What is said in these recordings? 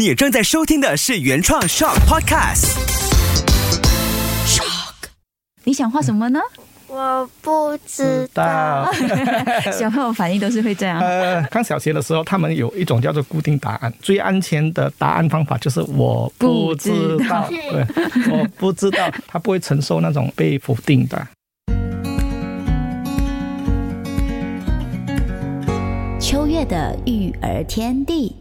你正在收听的是原创 Shock Podcast。你想画什么呢？我不知道。小朋友反应都是会这样。呃，刚小学的时候，他们有一种叫做固定答案，最安全的答案方法就是我不知道。对，我不知道，他不会承受那种被否定的。秋月的育儿天地。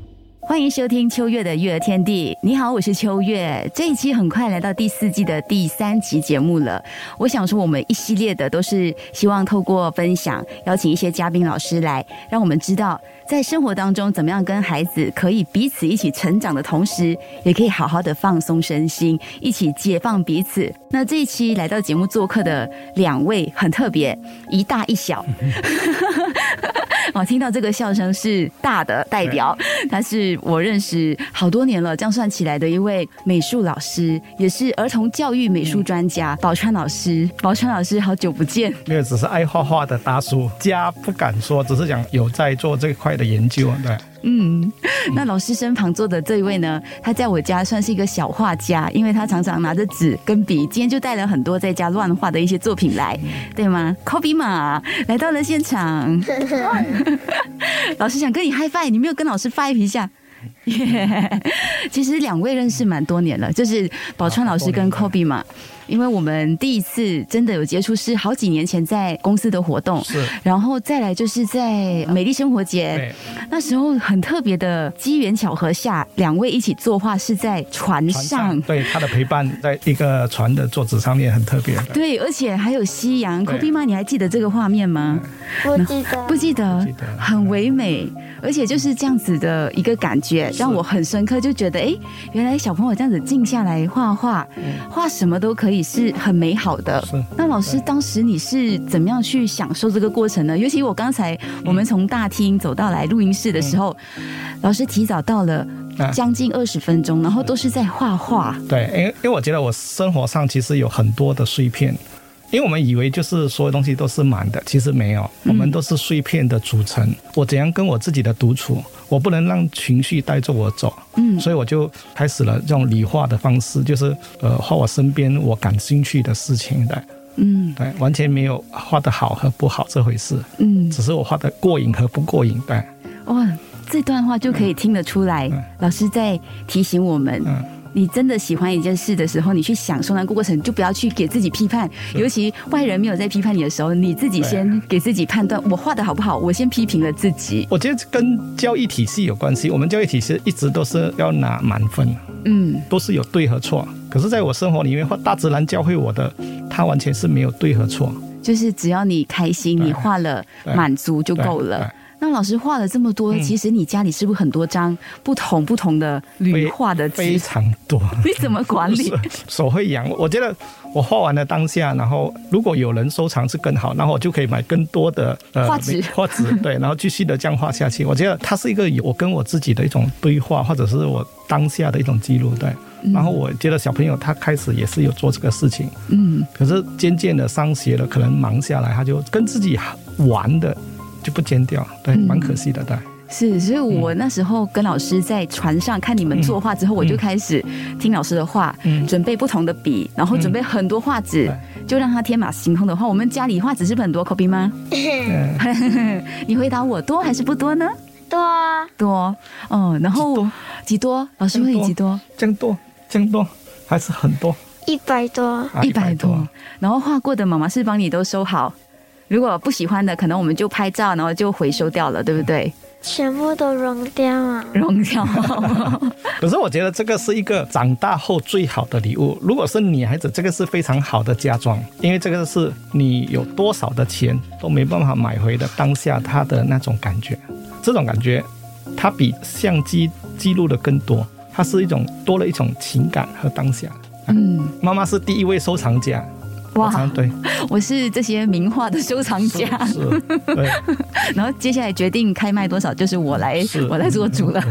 欢迎收听秋月的育儿天地。你好，我是秋月。这一期很快来到第四季的第三集节目了。我想说，我们一系列的都是希望透过分享，邀请一些嘉宾老师来，让我们知道在生活当中怎么样跟孩子可以彼此一起成长的同时，也可以好好的放松身心，一起解放彼此。那这一期来到节目做客的两位很特别，一大一小。哦，听到这个笑声是大的代表，他是我认识好多年了，这样算起来的一位美术老师，也是儿童教育美术专家宝川老师。宝川老师，好久不见。没有，只是爱画画的大叔，家不敢说，只是讲有在做这块的研究，对。嗯，那老师身旁坐的这一位呢，他在我家算是一个小画家，因为他常常拿着纸跟笔，今天就带了很多在家乱画的一些作品来，对吗？Kobe 马来到了现场，老师想跟你 high five，你没有跟老师 five 一下？其实两位认识蛮多年了，就是宝川老师跟 Kobe 嘛。因为我们第一次真的有接触是好几年前在公司的活动，是，然后再来就是在美丽生活节，那时候很特别的机缘巧合下，两位一起作画是在船上，对他的陪伴在一个船的桌子上面很特别，对，而且还有夕阳，Kobe 妈，你还记得这个画面吗？不记得，不记得，很唯美，而且就是这样子的一个感觉，让我很深刻，就觉得哎，原来小朋友这样子静下来画画，画什么都可以。是很美好的。那老师当时你是怎么样去享受这个过程呢？尤其我刚才我们从大厅走到来录音室的时候，老师提早到了将近二十分钟，然后都是在画画。对，因为因为我觉得我生活上其实有很多的碎片。因为我们以为就是所有东西都是满的，其实没有，我们都是碎片的组成。我怎样跟我自己的独处？我不能让情绪带着我走，嗯，所以我就开始了这种理化的方式，就是呃画我身边我感兴趣的事情的，嗯，对，完全没有画的好和不好这回事，嗯，只是我画的过瘾和不过瘾，对。哇，这段话就可以听得出来，老师在提醒我们。你真的喜欢一件事的时候，你去享受那个过程，就不要去给自己批判。尤其外人没有在批判你的时候，你自己先给自己判断，我画的好不好？我先批评了自己。我觉得跟教育体系有关系。我们教育体系一直都是要拿满分，嗯，都是有对和错。可是在我生活里面，画大自然教会我的，它完全是没有对和错，就是只要你开心，你画了满足就够了。那老师画了这么多，其实你家里是不是很多张不同不同的铝画的纸？非常多。你怎么管理？手会痒。我觉得我画完了当下，然后如果有人收藏是更好，然后我就可以买更多的呃画纸。画纸对，然后继续的这样画下去。我觉得它是一个我跟我自己的一种对话，或者是我当下的一种记录。对，然后我觉得小朋友他开始也是有做这个事情，嗯，可是渐渐的上学了，可能忙下来，他就跟自己玩的。就不剪掉，对，蛮可惜的，对。是，所以我那时候跟老师在船上看你们作画之后，我就开始听老师的话，准备不同的笔，然后准备很多画纸，就让他天马行空的画。我们家里画纸是很多，copy 吗？你回答我多还是不多呢？多多，哦，然后几多？老师问你几多？增多，增多，还是很多？一百多，一百多。然后画过的妈妈是帮你都收好。如果不喜欢的，可能我们就拍照，然后就回收掉了，对不对？全部都扔掉啊！扔掉。可是我觉得这个是一个长大后最好的礼物。如果是女孩子，这个是非常好的嫁妆，因为这个是你有多少的钱都没办法买回的当下她的那种感觉。这种感觉，它比相机记录的更多，它是一种多了一种情感和当下。嗯，妈妈是第一位收藏家。哇，对，我是这些名画的收藏家，是，对。然后接下来决定开卖多少，就是我来，我来做主了。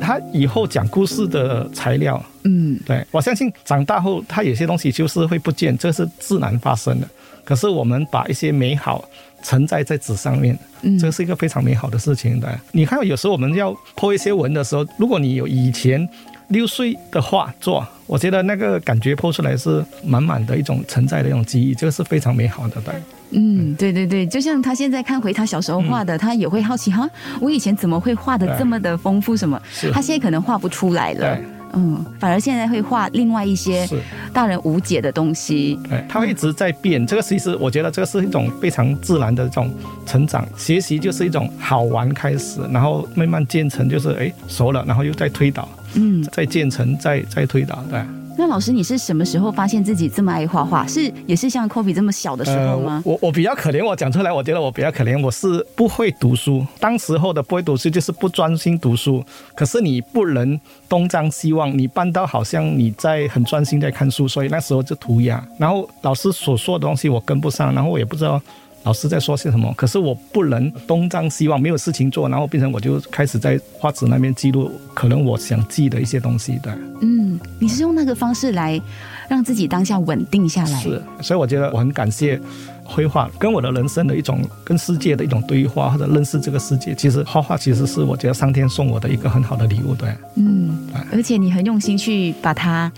他以后讲故事的材料，嗯，对我相信长大后他有些东西就是会不见，这是自然发生的。可是我们把一些美好承载在纸上面，嗯这是一个非常美好的事情的。你看，有时候我们要破一些文的时候，如果你有以前六岁的画作，我觉得那个感觉剖出来是满满的一种承载的一种记忆，这个是非常美好的。对，嗯，对对对，就像他现在看回他小时候画的，他也会好奇哈，我以前怎么会画的这么的丰富？什么？他现在可能画不出来了对。嗯，反而现在会画另外一些是。大人无解的东西。对，它会一直在变。这个其实我觉得这个是一种非常自然的这种成长。学习就是一种好玩开始，然后慢慢建成，就是哎熟了，然后又再推导，嗯，再建成，再再推导。对，那老师，你是什么时候发现自己这么爱画画？是也是像 Kobe 这么小的时候吗？我我比较可怜，我讲出来，我觉得我比较可怜，我是不会读书。当时候的不会读书就是不专心读书，可是你不能东张西望，你扮到好像你在很专心在看书，所以那时候就涂鸦。然后老师所说的东西我跟不上，然后我也不知道。老师在说些什么？可是我不能东张西望，没有事情做，然后变成我就开始在画纸那边记录可能我想记的一些东西的。嗯，你是用那个方式来让自己当下稳定下来。是，所以我觉得我很感谢绘画，跟我的人生的一种跟世界的一种对话，或者认识这个世界。其实画画其实是我觉得上天送我的一个很好的礼物，对。嗯哎，而且你很用心去把它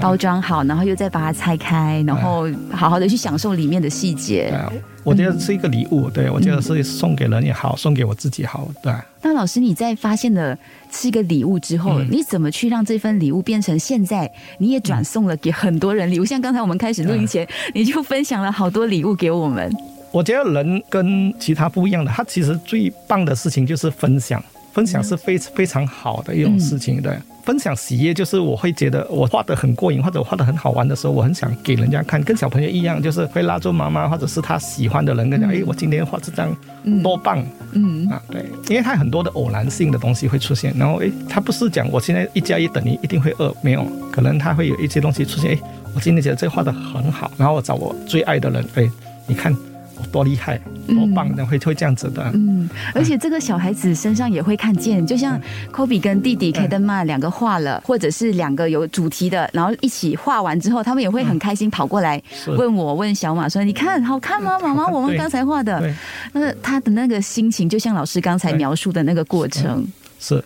包装好，然后又再把它拆开，然后好好的去享受里面的细节我觉得是一个礼物，对我觉得是送给人也好，送给我自己好，对。那老师，你在发现了是一个礼物之后，嗯你怎么去让这份礼物变成现在你也转送了给很多人礼物？像刚才我们开始录音前，你就分享了好多礼物给我们。我觉得人跟其他不一样的，他其实最棒的事情就是分享，分享是非非常好的一种事情，对。分享喜悦就是我会觉得我画的很过瘾，或者画的很好玩的时候，我很想给人家看，跟小朋友一样，就是会拉住妈妈或者是他喜欢的人，跟讲，哎、我今天画这张多棒，嗯。啊，对，因为他很多的偶然性的东西会出现，然后诶，他不是讲我现在一加一等于一定会二，没有，可能他会有一些东西出现，诶，我今天觉得这画的很好，然后我找我最爱的人，诶，你看我多厉害，多棒，然后会会这样子的，嗯，而且这个小孩子身上也会看见，就像 Kobe 跟弟弟 k a d e n 两个画了，或者是两个有主题的，然后一起画完之后，他们也会很开心跑过来问我问小马说：“你看好看吗，妈妈？我们刚才画的。对，”那他的那个心情，就像老师刚才描述的那个过程。是。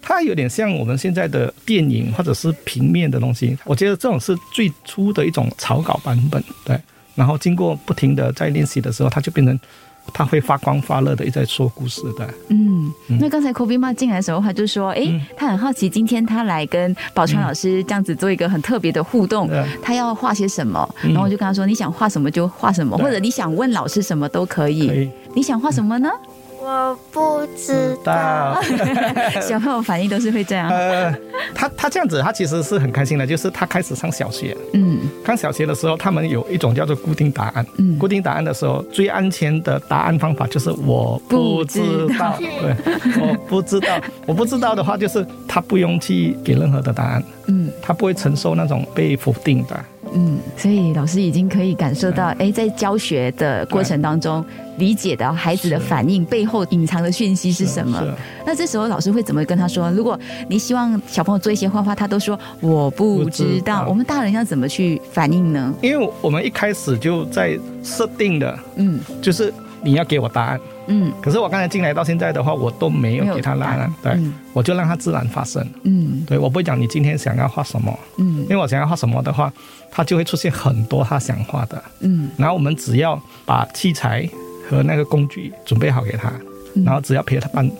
它有点像我们现在的电影或者是平面的东西，我觉得这种是最初的一种草稿版本，对。然后经过不停的在练习的时候，他就变成他会发光发热的一直在说故事的。嗯，那刚才 Kobe 妈进来的时候，他就说：“哎、嗯他很好奇，今天他来跟宝川老师这样子做一个很特别的互动，嗯他要画些什么？”嗯然后我就跟他说：“你想画什么就画什么，或者你想问老师什么都可以。可以你想画什么呢？我不知道。小朋友反应都是会这样。呃，他他这样子，他其实是很开心的，就是他开始上小学。嗯上小学的时候，他们有一种叫做固定答案。嗯固定答案的时候，最安全的答案方法就是我不知道。对，我不知道。我不知道的话，就是他不用去给任何的答案，嗯他不会承受那种被否定的。嗯，所以老师已经可以感受到，哎，在教学的过程当中，理解到孩子的反应背后隐藏的讯息是什么。是那这时候老师会怎么跟他说？如果你希望小朋友做一些画画，他都说我不知道我们大人要怎么去反应呢？因为我们一开始就在设定的，嗯就是你要给我答案。嗯。可是我刚才进来到现在的话，我都没有给他拉了，对，嗯。我就让他自然发生。嗯。对我不会讲你今天想要画什么，嗯。因为我想要画什么的话，他就会出现很多他想画的。嗯。然后我们只要把器材和那个工具准备好给他，嗯。然后只要陪他办，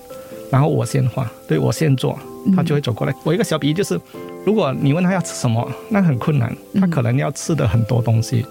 然后我先画，对我先做，嗯。他就会走过来。我一个小比喻就是，如果你问他要吃什么，那很困难，他可能要吃的很多东西。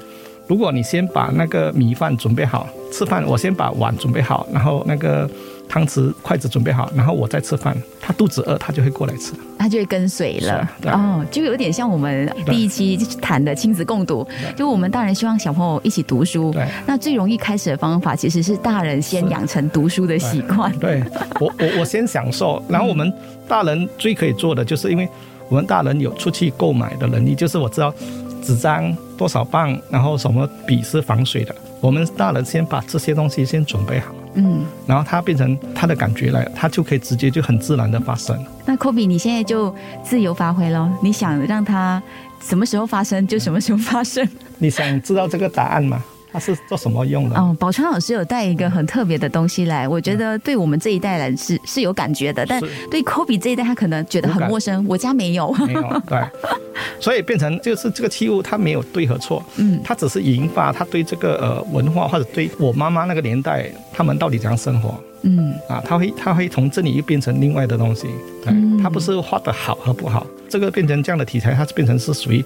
如果你先把那个米饭准备好，吃饭我先把碗准备好，然后那个汤匙、筷子准备好，然后我再吃饭。他肚子饿，他就会过来吃。他就会跟随了。哦，就有点像我们第一期谈的亲子共读，就我们大人希望小朋友一起读书。对，那最容易开始的方法其实是大人先养成读书的习惯。对。我我我先享受，然后我们大人最可以做的，就是因为我们大人有出去购买的能力，就是我知道纸张多少磅，然后什么笔是防水的，我们大人先把这些东西先准备好，嗯，然后它变成他的感觉来，它就可以直接就很自然的发生。那 Kobe 你现在就自由发挥咯，你想让它什么时候发生就什么时候发生。你想知道这个答案吗？它是做什么用的？哦，宝川老师有带一个很特别的东西来，我觉得对我们这一代人是是有感觉的，但对 Kobe 这一代他可能觉得很陌生，我家没有。没有，对，所以变成就是这个器物，它没有对和错，嗯。它只是引发他对这个呃文化或者对我妈妈那个年代他们到底怎样生活。嗯。啊，他会他会从这里又变成另外的东西，对，嗯。它不是画的好和不好，这个变成这样的题材，它变成是属于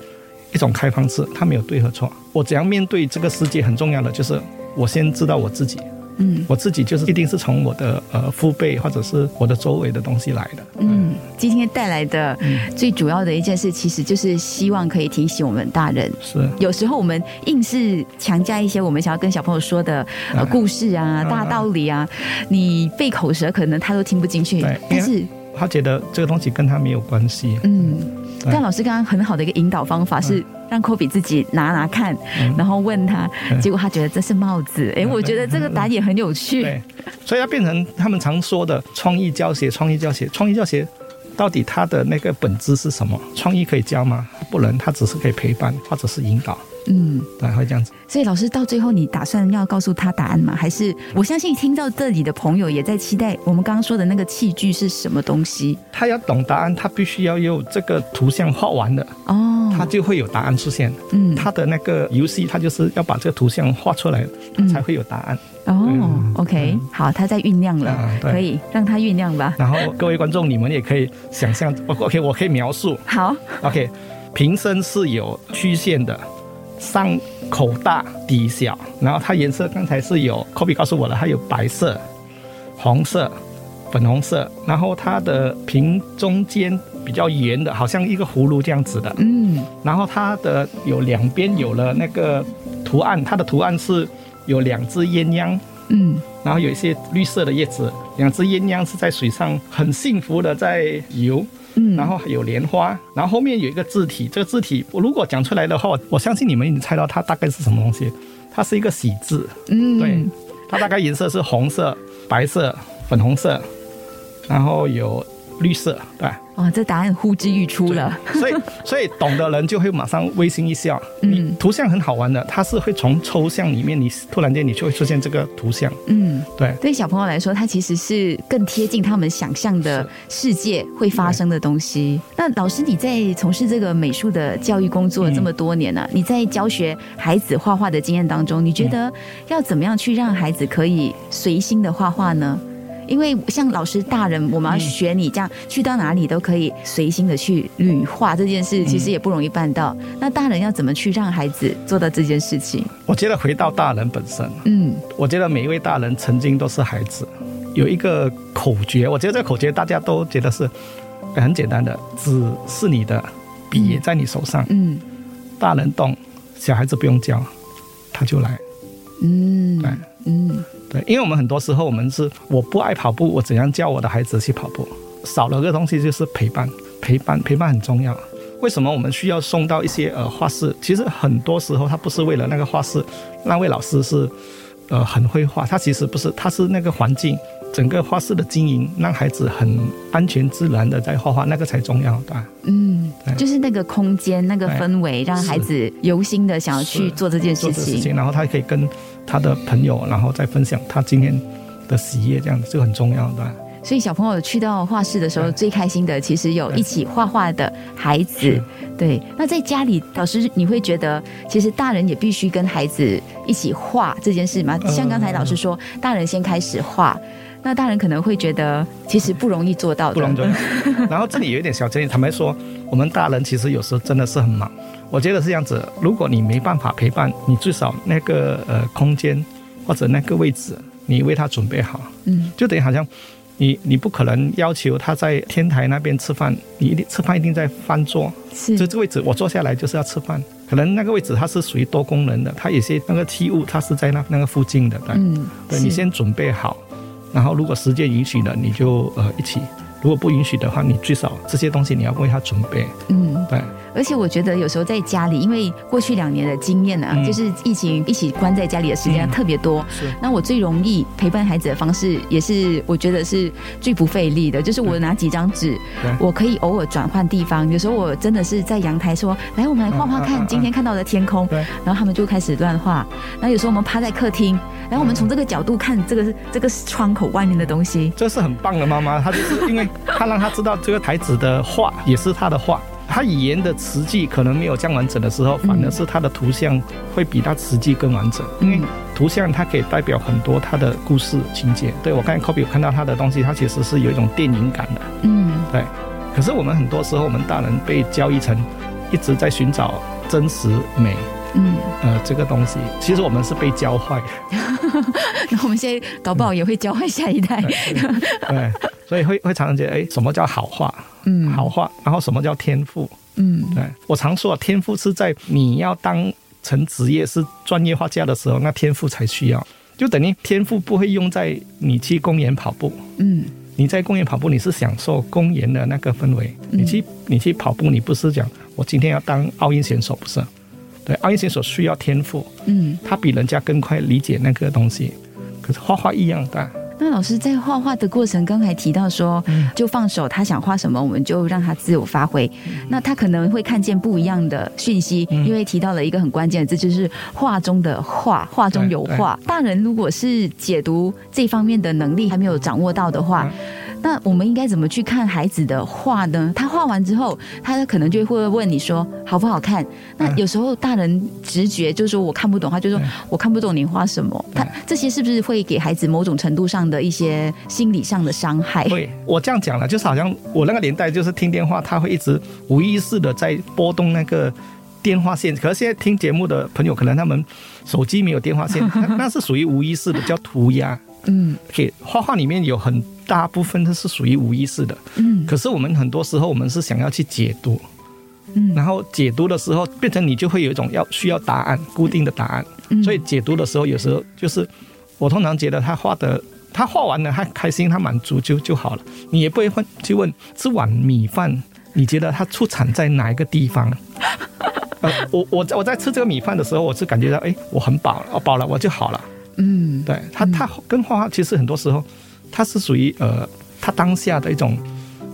一种开放式，它没有对和错，我怎样面对这个世界很重要的就是我先知道我自己，嗯。我自己就是一定是从我的呃父辈或者是我的周围的东西来的，嗯，今天带来的最主要的一件事，其实就是希望可以提醒我们大人。是。有时候我们硬是强加一些我们想要跟小朋友说的呃嗯故事啊、嗯大道理啊，你费口舌可能他都听不进去，但是他觉得这个东西跟他没有关系，嗯，对但老师刚刚很好的一个引导方法是让科比自己拿拿看，嗯然后问他，嗯结果他觉得这是帽子，哎，嗯我觉得这个答案也很有趣。对，所以要变成他们常说的创意教学，创意教学，创意教学。到底它的那个本质是什么？创意可以教吗？不能，它只是可以陪伴或者是引导，嗯，对，会这样子。所以老师到最后，你打算要告诉他答案吗？还是我相信听到这里的朋友也在期待我们刚刚说的那个器具是什么东西他要懂答案，他必须要有这个图像画完的，哦？他就会有答案出现。嗯他的那个游戏，他就是要把这个图像画出来，嗯才会有答案。哦嗯，OK，好，他在酝酿了可以让他酝酿吧。然后各位观众，你们也可以想象我，OK，我可以描述。好，OK，瓶身是有曲线的，上口大底小，然后它颜色刚才是有 Kobe 告诉我了，它有白色、红色、粉红色，然后它的瓶中间比较圆的，好像一个葫芦这样子的，嗯。然后它的有两边有了那个图案，它的图案是有两只鸳鸯。嗯。然后有一些绿色的叶子，两只鸳鸯是在水上很幸福的在游，嗯，然后还有莲花，然后后面有一个字体，这个字体我如果讲出来的话，我我相信你们已经猜到它大概是什么东西，它是一个喜字，嗯。对，它大概颜色是红色、白色、粉红色，然后有绿色，对。哦，这答案呼之欲出了。所以，所以懂的人就会马上微心一笑。嗯图像很好玩的，它是会从抽象里面，你突然间你就会出现这个图像。嗯，对，对小朋友来说，它其实是更贴近他们想象的世界会发生的东西。那老师，你在从事这个美术的教育工作这么多年了、你在教学孩子画画的经验当中，你觉得要怎么样去让孩子可以随心的画画呢？因为像老师大人，我们要学你这样、去到哪里都可以随心的去旅化这件事，其实也不容易办到。那大人要怎么去让孩子做到这件事情？我觉得回到大人本身，嗯我觉得每一位大人曾经都是孩子。有一个口诀，我觉得这个口诀大家都觉得是很简单的，纸是你的，笔也在你手上，嗯大人动，小孩子不用教，他就来。嗯对嗯对，因为我们很多时候我们是我不爱跑步，我怎样教我的孩子去跑步？少了个东西就是陪伴，陪伴陪伴很重要。为什么我们需要送到一些呃画室？其实很多时候他不是为了那个画室，那位老师是呃很会画，他其实不是，他是那个环境，整个画室的经营，让孩子很安全自然的在画画，那个才重要，对吧？嗯对，就是那个空间、那个氛围，让孩子由心的想要去做这件事情。做这事情，然后他可以跟他的朋友，然后再分享他今天的喜悦，这样子这个很重要，对吧？所以小朋友去到画室的时候，最开心的其实有一起画画的孩子。对，那在家里，老师你会觉得，其实大人也必须跟孩子一起画这件事吗？呃像刚才老师说，大人先开始画，那大人可能会觉得其实不容易做到的。不容易。然后这里有一点小建议，坦白说，我们大人其实有时候真的是很忙。我觉得是这样子，如果你没办法陪伴，你至少那个呃空间或者那个位置，你为他准备好，嗯就等于好像你你不可能要求他在天台那边吃饭，你一定吃饭一定在饭桌，是就这个位置我坐下来就是要吃饭。可能那个位置它是属于多功能的，它有些那个器物它是在那那个附近的，对。嗯，对你先准备好，然后如果时间允许了，你就呃一起如果不允许的话，你最少这些东西你要为他准备。嗯，对，而且我觉得有时候在家里，因为过去两年的经验呢、嗯就是疫情一起关在家里的时间嗯特别多。是那我最容易陪伴孩子的方式，也是我觉得是最不费力的，就是我拿几张纸，我可以偶尔转换地方。有时候我真的是在阳台说：“来，我们来画画看今天看到的天空。”对然后他们就开始乱画。然后有时候我们趴在客厅，然后我们从这个角度看这个这个窗口外面的东西。这是很棒的妈妈，她就是因为她让她知道这个孩子的画也是她的画，他语言的词句可能没有这样完整的时候，反而是他的图像会比他词句更完整，因为嗯图像它可以代表很多他的故事情节。对我刚才 copy 有看到他的东西，它其实是有一种电影感的，嗯对。可是我们很多时候，我们大人被教育成一直在寻找真实美，嗯，呃，这个东西，其实我们是被教坏的。然后我们现在搞不好也会教坏下一代。对，所以会会常常觉得，哎，什么叫好话？嗯好话，然后什么叫天赋？嗯对我常说，天赋是在你要当成职业是专业画家的时候，那天赋才需要。就等于天赋不会用在你去公园跑步，嗯你在公园跑步，你是享受公园的那个氛围。嗯你去你去跑步，你不是讲我今天要当奥运选手，不是？对，奥运选手需要天赋，嗯。他比人家更快理解那个东西。可是画画一样大，那老师在画画的过程，刚才提到说，就放手，他想画什么，我们就让他自由发挥。那他可能会看见不一样的讯息，因为提到了一个很关键的字，就是画中的画，画中有画。大人如果是解读这方面的能力还没有掌握到的话，那我们应该怎么去看孩子的画呢？他画完之后，他可能就会问你说好不好看？那有时候大人直觉就说我看不懂，他就说我看不懂你画什么。他这些是不是会给孩子某种程度上的一些心理上的伤害？对我这样讲了，就是好像我那个年代就是听电话，他会一直无意识的在拨动那个电话线。可是现在听节目的朋友，可能他们手机没有电话线，那 那是属于无意识的，叫涂鸦。嗯给画画里面有很大部分都是属于无意识的，嗯可是我们很多时候我们是想要去解读，嗯然后解读的时候变成你就会有一种要需要答案，固定的答案。嗯所以解读的时候，有时候就是我通常觉得他画的，他画完了，他开心，他满足就就好了。你也不会问去问这碗米饭，你觉得它出产在哪一个地方？呃，我我我在吃这个米饭的时候，我是感觉到，哎，我很饱了，我饱了我就好了。嗯对他，他跟画画其实很多时候，他是属于呃，他当下的一种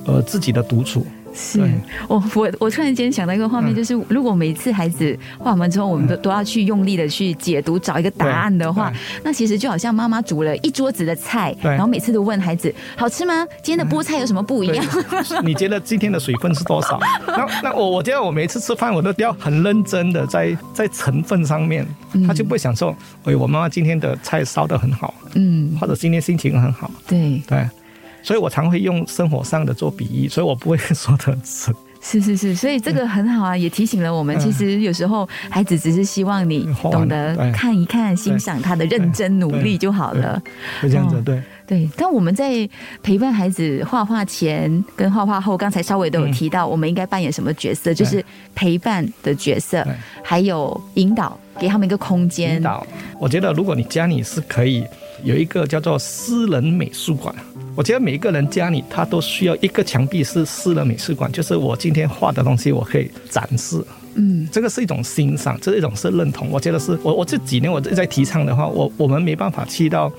呃自己的独处。是。我我我突然间想到一个画面，嗯。就是如果每次孩子画完之后，我们都都要去用力的去解读，找一个答案的话，那其实就好像妈妈煮了一桌子的菜，然后每次都问孩子好吃吗？今天的菠菜有什么不一样？，你觉得今天的水分是多少？那那我我觉得我每次吃饭我都要很认真的在在成分上面，他就不会想说，哎，我妈妈今天的菜烧的很好，嗯，或者今天心情很好，对，对。所以我常会用生活上的做比喻，所以我不会说的很深。是是是，所以这个很好啊，也提醒了我们，嗯其实有时候孩子只是希望你懂得看一看、欣赏他的认真努力就好了。就这样子哦，对，对，但我们在陪伴孩子画画前跟画画后，刚才稍微都有提到，我们应该扮演什么角色，就是陪伴的角色，还有引导，给他们一个空间引。导。我觉得如果你家里是可以有一个叫做私人美术馆，我觉得每一个人家里他都需要一个墙壁是私人美术馆，就是我今天画的东西我可以展示。嗯这个是一种欣赏，这是一种是认同。我觉得是我我这几年我一直在提倡的话，我我们没办法去到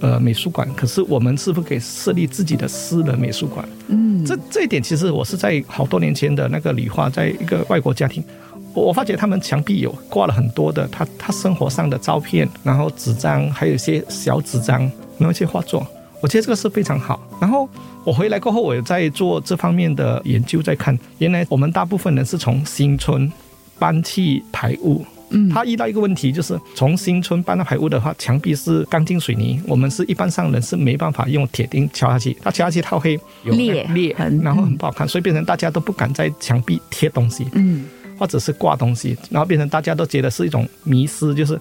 呃美术馆，可是我们是不是可以设立自己的私人美术馆？嗯，这这一点其实我是在好多年前的那个理化，在一个外国家庭，我我发觉他们墙壁有挂了很多的他他生活上的照片，然后纸张，还有一些小纸张，然后一些画作，我觉得这个是非常好。然后我回来过后，我也在做这方面的研究，在看原来我们大部分人是从新村搬去排污。嗯他遇到一个问题，就是从新村搬到排污的话，墙壁是钢筋水泥，我们是一般上人是没办法用铁钉敲下去，它敲下去它会有裂裂很，然后很不好看，所以变成大家都不敢在墙壁贴东西，嗯或者是挂东西，然后变成大家都觉得是一种迷失，就是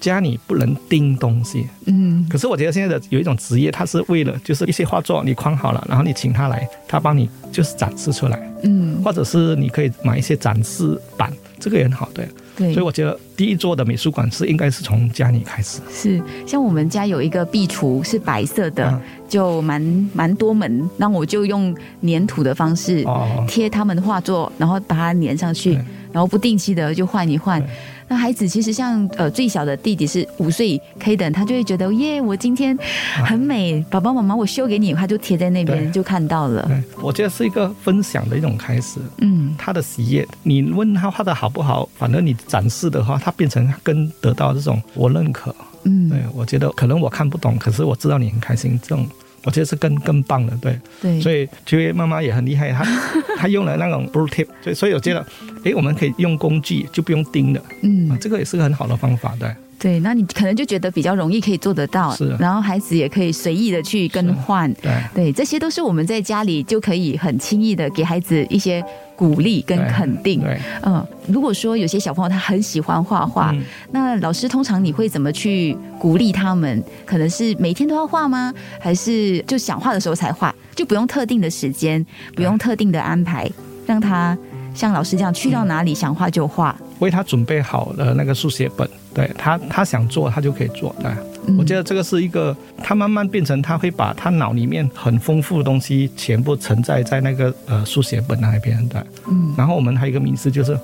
家里不能钉东西。嗯可是我觉得现在的有一种职业，它是为了就是一些画作你框好了，然后你请他来，他帮你就是展示出来，嗯或者是你可以买一些展示板，这个也很好，对。对所以我觉得第一座的美术馆是应该是从家里开始。是，像我们家有一个壁橱是白色的，嗯就蛮蛮多门，那我就用粘土的方式哦贴他们的画作，然后把它粘上去，然后不定期的就换一换对。那孩子其实像呃最小的弟弟是五岁 K 等，他就会觉得耶，我今天很美，爸爸妈妈我修给你，他就贴在那边就看到了。对，我觉得是一个分享的一种开始。嗯，他的喜悦，你问他画的好不好，反正你展示的话，他变成跟得到这种我认可。嗯对，我觉得可能我看不懂，可是我知道你很开心，这种我觉得是更更棒的。对，对，所以秋叶妈妈也很厉害，她 她用了那种 blue tip，所以所以我觉得，诶，我们可以用工具就不用钉了，嗯啊，这个也是个很好的方法，对。对，那你可能就觉得比较容易可以做得到是，然后孩子也可以随意的去更换。对对，这些都是我们在家里就可以很轻易的给孩子一些鼓励跟肯定。对，嗯，如果说有些小朋友他很喜欢画画，嗯那老师通常你会怎么去鼓励他们？可能是每天都要画吗？还是就想画的时候才画，就不用特定的时间，不用特定的安排，让他像老师这样去到哪里想画就画。为他准备好了那个速写本，对他他想做他就可以做，对。嗯我觉得这个是一个，他慢慢变成他会把他脑里面很丰富的东西全部存在在那个呃书写本那边的。嗯然后我们还有一个名词就是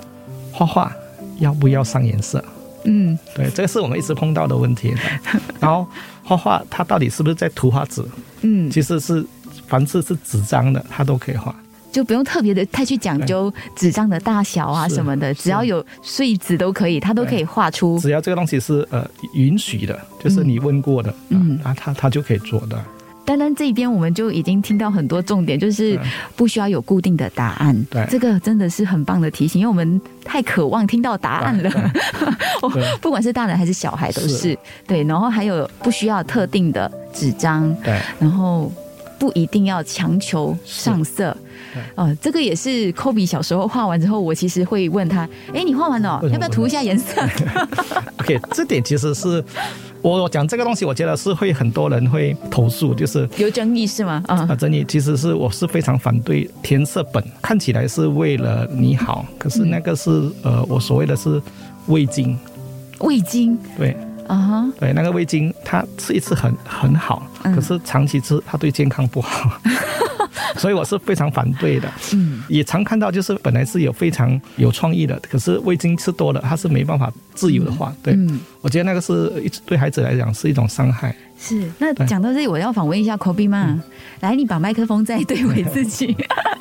画画要不要上颜色？嗯对，这个是我们一直碰到的问题的。然后画画它到底是不是在涂画纸？嗯，其实是凡是是纸张的，它都可以画。就不用特别的太去讲究纸张的大小啊什么的，只要有碎纸都可以，它都可以画出。只要这个东西是呃允许的，就是你问过的，嗯。嗯，啊，他他就可以做的。单单这一边我们就已经听到很多重点，就是不需要有固定的答案。对。这个真的是很棒的提醒，因为我们太渴望听到答案了。我不管是大人还是小孩都是。是。对，然后还有不需要特定的纸张，对，然后不一定要强求上色。对。呃，这个也是 Kobe 小时候画完之后，我其实会问他：“哎，你画完了，要不要涂一下颜色？OK，这点其实是我讲这个东西，我觉得是会很多人会投诉，就是？”有争议是吗？啊、啊，争议其实是我是非常反对填色本，看起来是为了你好，可是那个是呃我所谓的是味精，味精对啊哈，对，那个味精它吃一次很很好，嗯。可是长期吃它对健康不好。所以我是非常反对的，嗯，也常看到就是本来是有非常有创意的，可是味精吃多了，它是没办法自由的话。对，嗯。我觉得那个是一对孩子来讲是一种伤害。是。那讲到这里，我要访问一下 Kobe 妈，来，你把麦克风再对回自己，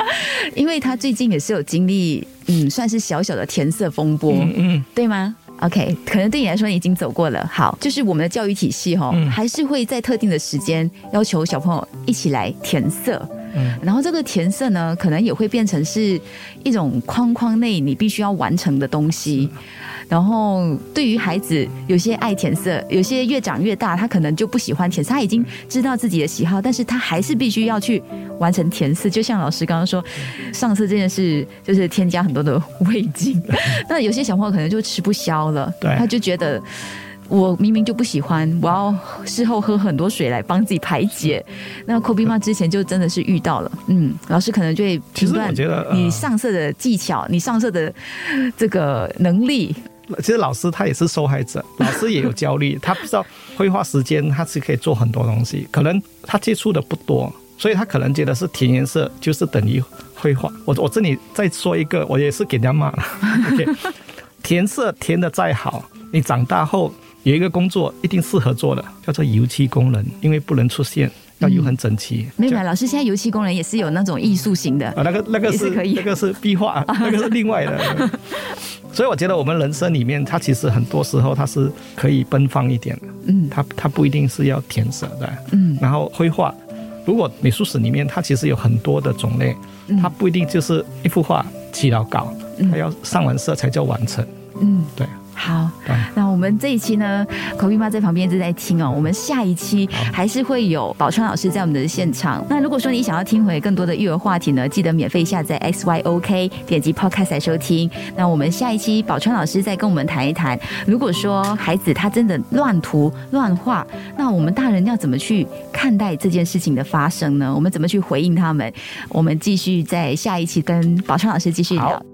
因为他最近也是有经历，嗯，算是小小的填色风波，嗯嗯，对吗？OK，可能对你来说你已经走过了。好，就是我们的教育体系哈、嗯还是会在特定的时间要求小朋友一起来填色。嗯然后这个填色呢，可能也会变成是一种框框内你必须要完成的东西。然后对于孩子，有些爱填色，有些越长越大，他可能就不喜欢填色，他已经知道自己的喜好，但是他还是必须要去完成填色。就像老师刚刚说，上色这件事就是添加很多的味精，那有些小朋友可能就吃不消了，对他就觉得。我明明就不喜欢，我要事后喝很多水来帮自己排解。那 Kobe 妈之前就真的是遇到了，嗯，老师可能就会其实评断你上色的技巧，你上色的这个能力，其实老师他也是受害者，老师也有焦虑，他不知道绘画时间他是可以做很多东西，可能他接触的不多，所以他可能觉得是填颜色就是等于绘画。我我这里再说一个，我也是给人家骂了。OK，填色填的再好，你长大后有一个工作一定适合做的，叫做油漆工人，因为不能出现，要油很整齐。没有老师现在油漆工人也是有那种艺术型的，啊，那个那个是是可以。那个是壁画，那个是另外的。所以我觉得我们人生里面，它其实很多时候它是可以奔放一点的，嗯。它它不一定是要填色的。嗯。然后绘画，如果美术史里面它其实有很多的种类，嗯。它不一定就是一幅画起了稿，它要上完色才叫完成。嗯，对，好，那我们这一期呢，口蜜妈在旁边一直在听哦。我们下一期还是会有宝川老师在我们的现场。那如果说你想要听回更多的育儿话题呢，记得免费下载 XYOK，点击 Podcast 来收听。那我们下一期宝川老师再跟我们谈一谈，如果说孩子他真的乱涂乱画，那我们大人要怎么去看待这件事情的发生呢？我们怎么去回应他们？我们继续在下一期跟宝川老师继续聊好。